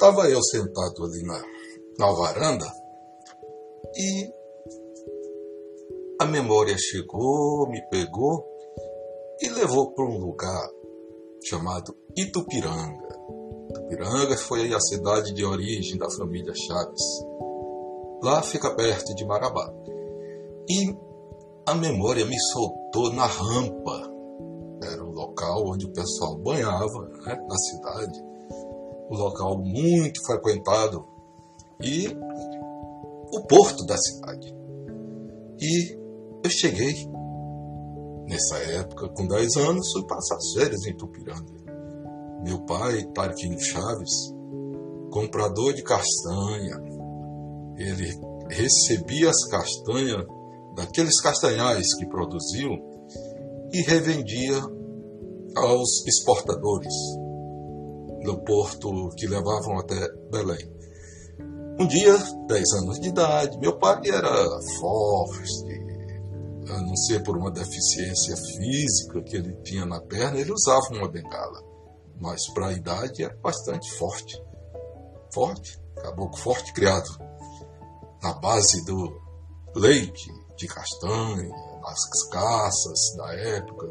Estava eu sentado ali na, na varanda e a memória chegou, me pegou e levou para um lugar chamado Itupiranga. Itupiranga foi a cidade de origem da família Chaves. Lá fica perto de Marabá. E a memória me soltou na rampa. Era o local onde o pessoal banhava né, na cidade. Um local muito frequentado. E o porto da cidade. E eu cheguei nessa época, com 10 anos, fui passar as férias em Tupiranga. Meu pai, Tarquinho Chaves, comprador de castanha, ele recebia as castanhas daqueles castanhais que produziam e revendia aos exportadores do porto que levavam até Belém. Um dia, 10 anos de idade, meu pai era forte, a não ser por uma deficiência física que ele tinha na perna, ele usava uma bengala. Mas para a idade era bastante forte. Forte, caboclo forte, criado na base do leite de castanha, das caças da época,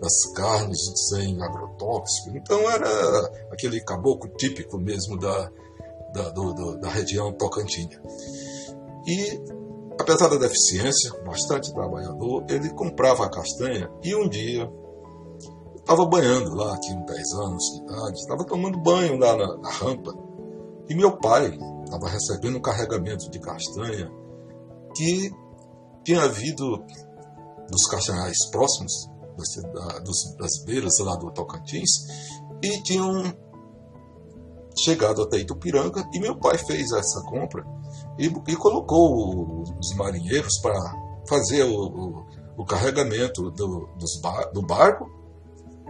das carnes sem agrotóxico. Então era aquele caboclo típico mesmo da, da, do, do, da região tocantina. E Apesar da deficiência, bastante trabalhador, ele comprava a castanha e um dia estava banhando lá, tinha 10 anos de idade, estava tomando banho lá na, na rampa e meu pai estava recebendo um carregamento de castanha que tinha havido dos castanhais próximos da, dos, das beiras lá do Tocantins e tinham chegado até Itupiranga e meu pai fez essa compra e, e colocou os marinheiros para fazer o, o, o, carregamento do, bar, do barco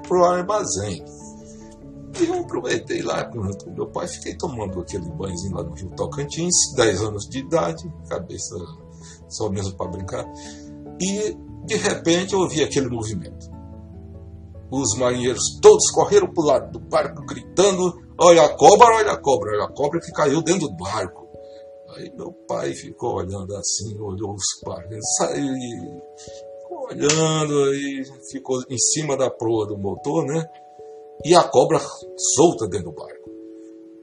para o armazém. E eu aproveitei lá com meu pai, fiquei tomando aquele banhozinho lá no Rio Tocantins, 10 anos de idade, cabeça só mesmo para brincar. E de repente ouvi aquele movimento. Os marinheiros todos correram para o lado do barco, gritando: Olha a cobra, olha a cobra, olha a cobra que caiu dentro do barco. Aí meu pai ficou olhando assim, olhou os parques, saiu e ficou olhando, aí ficou em cima da proa do motor, né? E a cobra solta dentro do barco.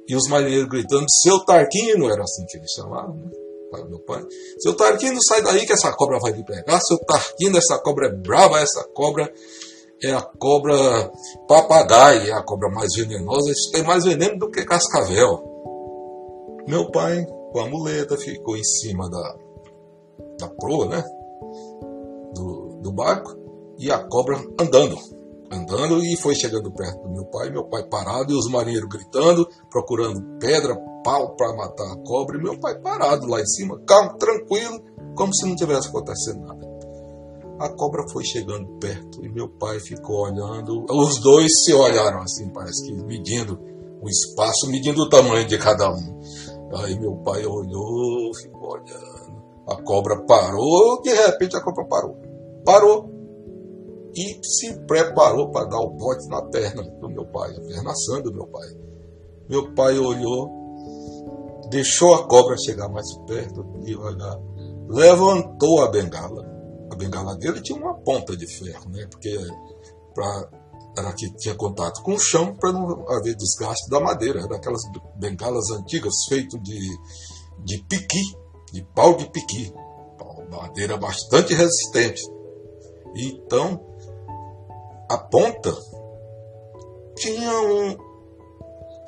E os marinheiros gritando, seu Tarquino, era assim que eles chamavam, né? Pai, meu pai. Seu Tarquino, sai daí que essa cobra vai lhe pegar. Seu Tarquino, essa cobra é brava, essa cobra é a cobra papagaio, é a cobra mais venenosa. Isso tem mais veneno do que cascavel. Meu pai com a muleta, ficou em cima da, da proa, né? Do, do barco, e a cobra andando, andando, e foi chegando perto do meu pai, meu pai parado, e os marinheiros gritando, procurando pedra, pau para matar a cobra, e meu pai parado lá em cima, calmo, tranquilo, como se não tivesse acontecendo nada. A cobra foi chegando perto e meu pai ficou olhando. Os dois se olharam assim, parece que medindo o espaço, medindo o tamanho de cada um. Aí meu pai olhou, ficou olhando. A cobra parou, de repente a cobra parou. Parou. E se preparou para dar o bote na perna do meu pai, a perna do meu pai. Meu pai olhou, deixou a cobra chegar mais perto, devagar, levantou a bengala. A bengala dele tinha uma ponta de ferro, né? Porque para era que tinha contato com o chão para não haver desgaste da madeira, daquelas bengalas antigas feitas de, de piqui, de pau de piqui, madeira bastante resistente. Então, a ponta tinha um.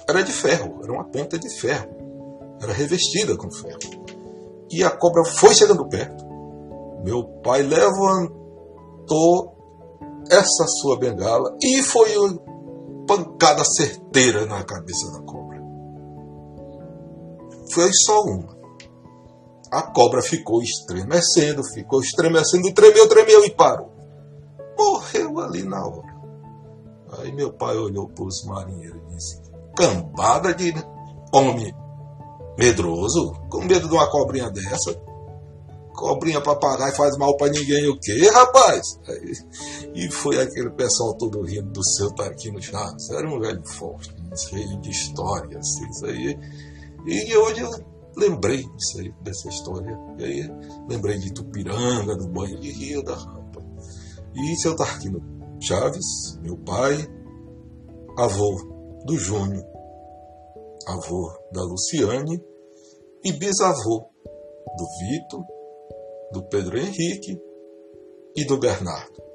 Era de ferro, era uma ponta de ferro, era revestida com ferro. E a cobra foi chegando perto. Meu pai levantou essa sua bengala e foi uma pancada certeira na cabeça da cobra. Foi só uma. A cobra ficou estremecendo, ficou estremecendo, tremeu, tremeu e parou. Morreu ali na hora. Aí meu pai olhou para os marinheiros e disse: Cambada de homem medroso, com medo de uma cobrinha dessa. cobrinha papagaio faz mal para ninguém, o quê, rapaz? Aí, e foi aquele pessoal todo rindo do seu Tarquino Chaves. Era um velho forte, cheio de histórias, isso aí. E hoje eu lembrei disso aí, dessa história. E aí lembrei de Tupiranga, do banho de rio, da. E seu Tarquino Chaves, meu pai, avô do Júnior, avô da Luciane e bisavô do Vitor, do Pedro Henrique e do Bernardo.